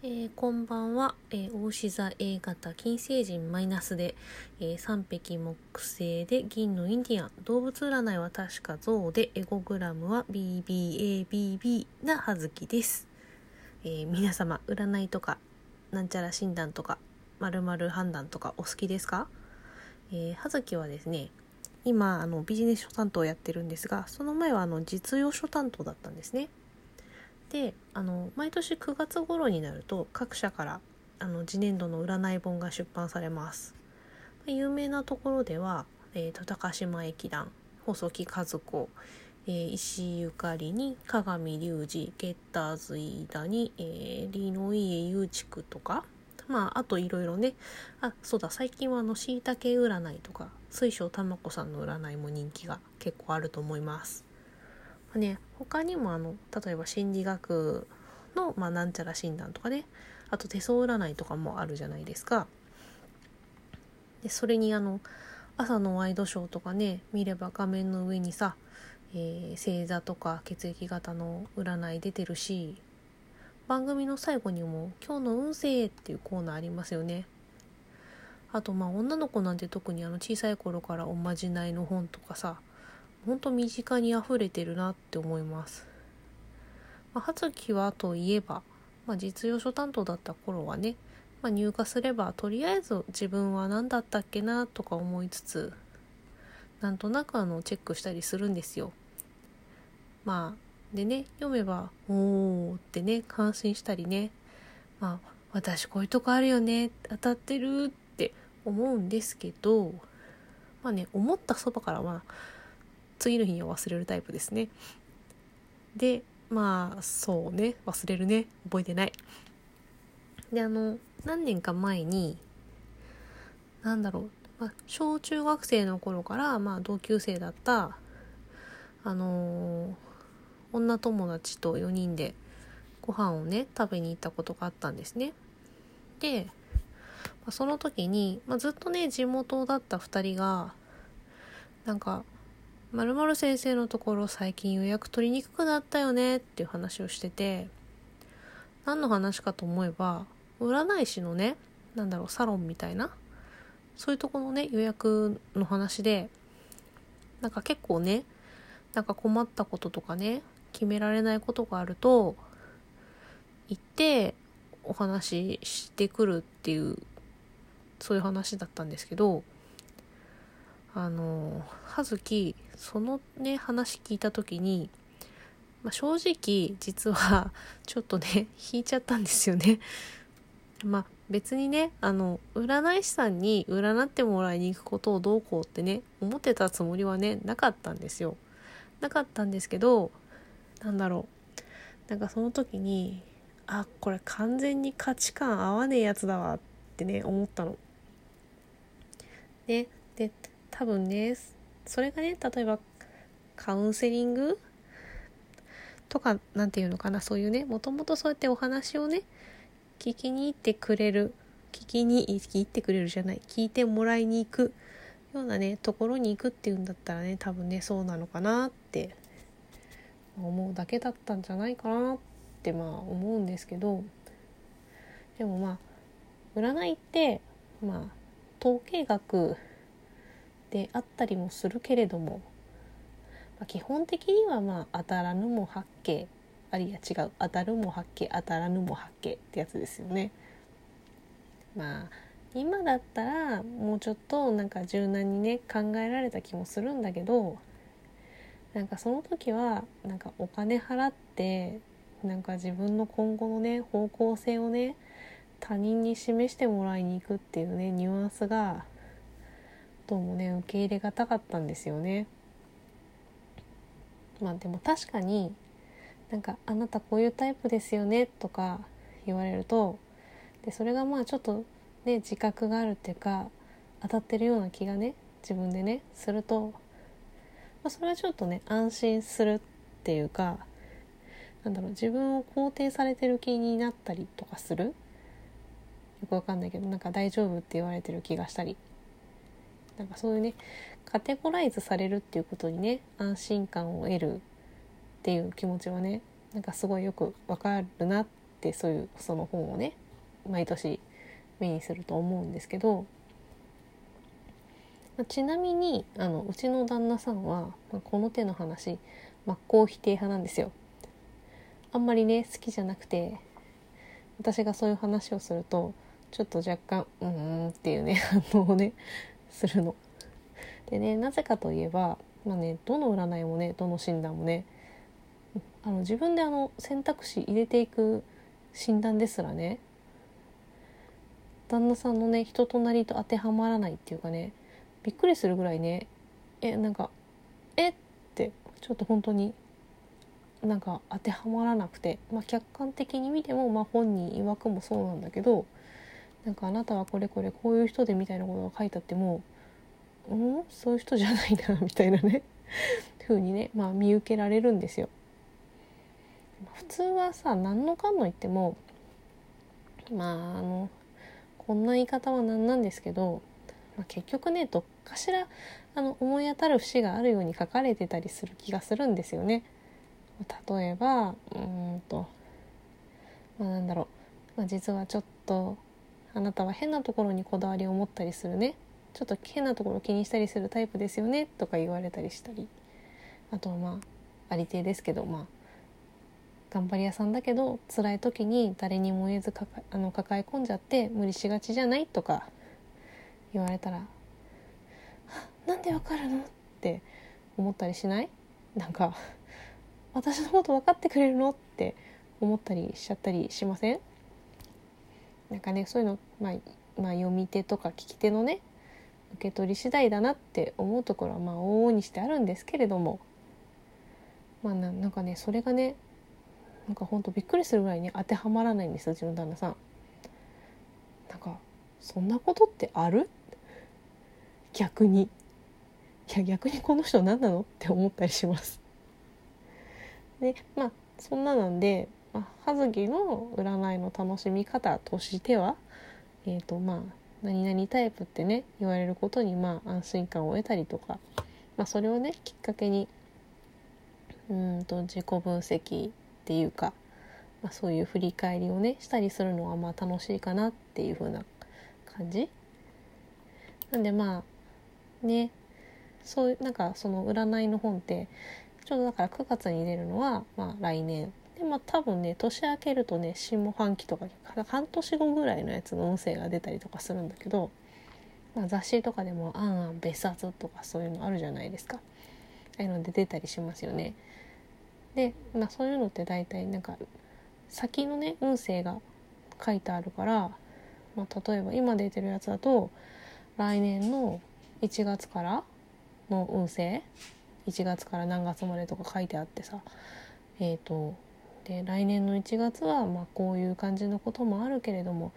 えー、こんばんは、えー、大志座 A 型金星人マイナスで、えー、三匹木星で銀のインディアン。動物占いは確か象でエゴグラムは BBABB なはずきです、えー、皆様占いとかなんちゃら診断とかまるまる判断とかお好きですか、えー、はずきはですね今あのビジネス書担当をやってるんですがその前はあの実用書担当だったんですね。であの毎年9月頃になると各社からあの次年度の占い本が出版されます。有名なところでは、えーと、高島駅団細木和子、えー、石井ゆかりに鏡隆二ゲッターズ飯田に、えー、リノイエユーチクとかまああといろいろね。あそうだ最近はあのしいたけ占いとか水晶玉子さんの占いも人気が結構あると思います。ね他にもあの例えば心理学の、まあ、なんちゃら診断とかねあと手相占いとかもあるじゃないですか。でそれにあの朝のワイドショーとかね見れば画面の上にさ、えー、星座とか血液型の占い出てるし番組の最後にも「今日の運勢」っていうコーナーありますよね。あとまあ女の子なんて特にあの小さい頃からおまじないの本とかさ本当身近に溢れてるなって思います。まあ、葉月はといえば、まあ、実用書担当だった頃はね、まあ、入荷すればとりあえず自分は何だったっけなとか思いつつなんとなくあのチェックしたりするんですよ。まあでね読めば「おー」ってね感心したりねまあ私こういうとこあるよね当たってるって思うんですけどまあね思ったそばからは次の日には忘れるタイプですね。でまあそうね忘れるね覚えてない。であの何年か前に何だろう、まあ、小中学生の頃から、まあ、同級生だったあのー、女友達と4人でご飯をね食べに行ったことがあったんですね。で、まあ、その時に、まあ、ずっとね地元だった2人がなんかまるまる先生のところ最近予約取りにくくなったよねっていう話をしてて何の話かと思えば占い師のね何だろうサロンみたいなそういうとこのね予約の話でなんか結構ねなんか困ったこととかね決められないことがあると行ってお話ししてくるっていうそういう話だったんですけどあの葉月そのね話聞いた時に、まあ、正直実はちょっとね引いちゃったんですよね。まあ別にねあの占い師さんに占ってもらいに行くことをどうこうってね思ってたつもりはねなかったんですよ。なかったんですけどなんだろうなんかその時にあこれ完全に価値観合わねえやつだわってね思ったの。ねで多分ねそれがね例えばカウンセリング？とか何て言うのかなそういうねもともとそうやってお話をね聞きに行ってくれる聞きに行ってくれるじゃない聞いてもらいに行くようなねところに行くっていうんだったらね多分ねそうなのかなって思うだけだったんじゃないかなってまあ思うんですけどでもまあ占いってまあ統計学であったりもするけれども、まあ、基本的にはまあ当たらぬも八景あるいは違う当たるも八景当たらぬも八景ってやつですよね。まあ今だったらもうちょっとなんか柔軟にね考えられた気もするんだけどなんかその時はなんかお金払ってなんか自分の今後のね方向性をね他人に示してもらいに行くっていうねニュアンスがどうもね受け入れがたかったんですよね。まあでも確かになんか「あなたこういうタイプですよね」とか言われるとでそれがまあちょっとね自覚があるっていうか当たってるような気がね自分でねすると、まあ、それはちょっとね安心するっていうかなんだろう自分を肯定されてる気になったりとかする？よくわかんないけどなんか大丈夫って言われてる気がしたりなんかそういうねカテゴライズされるっていうことにね安心感を得るっていう気持ちはねなんかすごいよくわかるなってそういうその本をね毎年目にすると思うんですけどちなみにあのうちの旦那さんは、まあ、この手の話真っ向否定派なんですよ。あんまりね好きじゃなくて私がそういう話をするとちょっと若干「うーん」っていうね反応をねするの。でねなぜかといえば、まあね、どの占いもねどの診断もねあの自分であの選択肢入れていく診断ですらね旦那さんのね人となりと当てはまらないっていうかねびっくりするぐらいねえなんかえってちょっと本当になんか当てはまらなくて、まあ、客観的に見ても、まあ、本人曰くもそうなんだけどなんかあなたはこれこれこういう人でみたいなことが書いてあってもうん？そういう人じゃないなみたいなね 風にね、まあ、見受けられるんですよ。普通はさ何のかんの言ってもまああのこんな言い方は何なんですけど、まあ、結局ねどっかしらあの思い当たる節があるように書かれてたりする気がするんですよね。例えばうんと、まあ、なんだろう、まあ、実はちょっとあなたは変なところにこだわりを持ったりするね。ちょっと変なところ気にしたりするタイプですよね。とか言われたりしたり。あとはまあありていですけどまあ頑張り屋さんだけど辛い時に誰にも言えずあの抱え込んじゃって無理しがちじゃないとか言われたら「なんでわかるの?」って思ったりしない？なんか私のこと分かってくれるの？って思ったりしちゃったりしません？なんかねそういうの、まあ、まあ読み手とか聞き手のね受け取り次第だなって思うところはまあ往々にしてあるんですけれどもまあなんかねそれがねなんかほんとびっくりするぐらいに当てはまらないんですうちの旦那さん。なんかそんなことってある？逆にいや逆にこの人何なの？って思ったりします。でまあそんななんで、まあ、葉月の占いの楽しみ方としてはえ、ー、とまあ何々タイプってね言われることにまあ安心感を得たりとか、まあ、それをねきっかけにうんと自己分析っていうか、まあ、そういう振り返りをねしたりするのはまあ楽しいかなっていう風な感じ。なんでまあねそういうなんかその占いの本ってちょうどだから9月に出るのはまあ来年。でまあ多分ね年明けるとね下半期とか半年後ぐらいのやつの音声が出たりとかするんだけど、まあ、雑誌とかでも「あんあん別冊」とかそういうのあるじゃないですかああいうので出たりしますよね。で、まあ、そういうのって大体なんか先のね運勢が書いてあるから、まあ、例えば今出てるやつだと来年の1月からの運勢1月から何月までとか書いてあってさえっ、ー、とで来年の1月はまこういう感じのこともあるけれども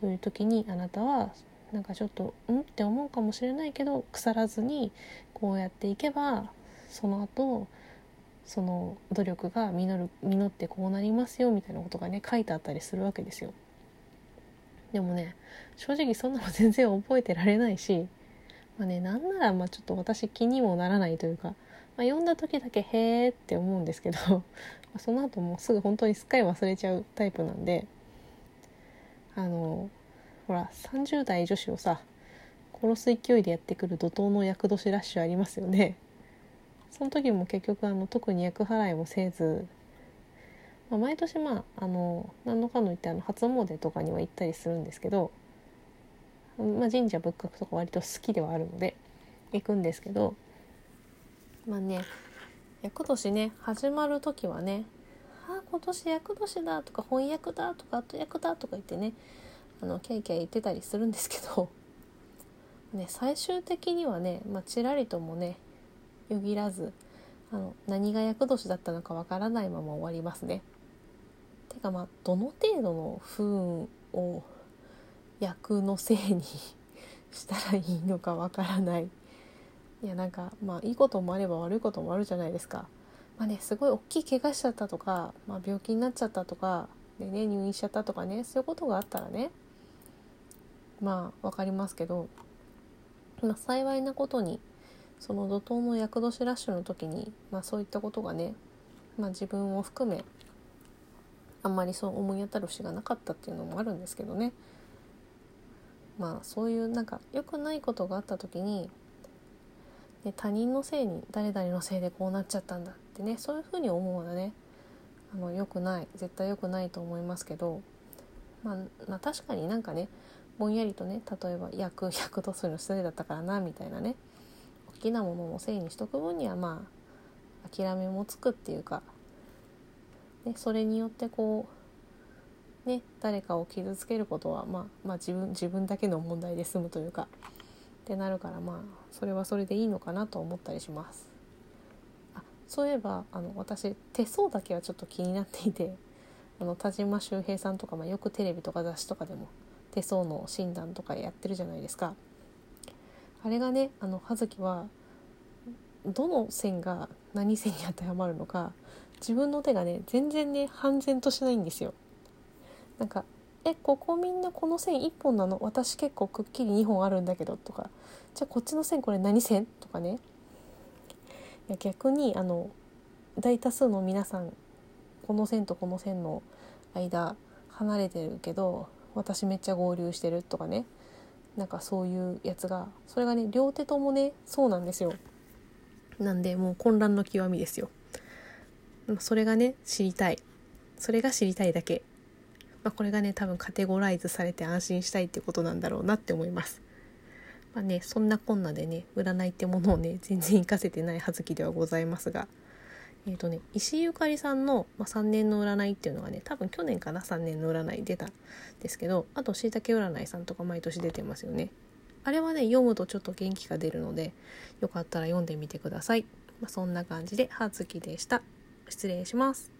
そういう時にあなたはなんかちょっとうん？って思うかもしれないけど腐らずにこうやっていけばその後その努力が実る実ってこうなりますよみたいなことがね書いてあったりするわけですよ。でもね正直そんなの全然覚えてられないし、まあね、なんならまあちょっと私気にもならないというか、まあ、読んだ時だけ「へーって思うんですけどその後もうすぐ本当にすっかり忘れちゃうタイプなんであのほら30代女子をさ殺す勢いでやってくる怒涛の厄年ラッシュありますよね。その時も結局あの特に厄払いもせず、まあ、毎年まああの何のかの言ってあの初詣とかには行ったりするんですけど、まあ、神社仏閣とか割と好きではあるので行くんですけどまあね厄年ね始まる時はね「あ今年厄年だ」とか「翻訳だ」とか「後役だ」とか言ってねあのキャイキャイ言ってたりするんですけど、ね、最終的にはね、まあ、ちらりともねよぎらずあの何が厄年だったのかわからないまま終わりますね。てかまあどの程度の不運を役のせいに したらいいのかわからない。いやなんかまあいいこともあれば悪いこともあるじゃないですか。まあねすごい大きい怪我しちゃったとか、まあ、病気になっちゃったとかでね入院しちゃったとかねそういうことがあったらねまあ分かりますけど、まあ、幸いなことにその怒涛の厄年ラッシュの時に、まあ、そういったことがね、まあ、自分を含めあんまりそう思い当たる節がなかったっていうのもあるんですけどねまあそういうなんか良くないことがあった時に、ね、他人のせいに誰々のせいでこうなっちゃったんだってねそういうふうに思うのはね。あの良くない絶対良くないと思いますけど、まあ、まあ確かになんかねぼんやりとね例えば役 役とするの失礼だったからなみたいなね大きなもののせいにしとく分にはまあ諦めもつくっていうか、ね、それによってこうね誰かを傷つけることは、まあ、まあ自分自分だけの問題で済むというかってなるからまあそれはそれでいいのかなと思ったりします。あそういえばあの私手相だけはちょっと気になっていて あの田島周平さんとか、まあ、よくテレビとか雑誌とかでも手相の診断とかやってるじゃないですか。あれがねあの葉月はどの線が何線に当てはまるのか自分の手がね全然ね半然としないんですよ。なんか「えここみんなこの線1本なの私結構くっきり2本あるんだけど」とか「じゃあこっちの線これ何線?」とかね。いや逆にあの大多数の皆さんこの線とこの線の間離れてるけど私めっちゃ合流してるとかね。なんかそういうやつがそれがね両手ともねそうなんですよ。なんでもう混乱の極みですよ。それがね知りたい。それが知りたいだけ、まあ、これがね多分カテゴライズされて安心したいってことなんだろうなって思います。まあねそんなこんなでね占いってものをね全然活かせてない葉月ではございますが。えーとね、石井ゆかりさんの、まあ、3年の占いっていうのがね多分去年かな3年の占い出たんですけどあとしいたけ占いさんとか毎年出てますよね。あれはね読むとちょっと元気が出るのでよかったら読んでみてください、まあ、そんな感じで葉月でした。失礼します。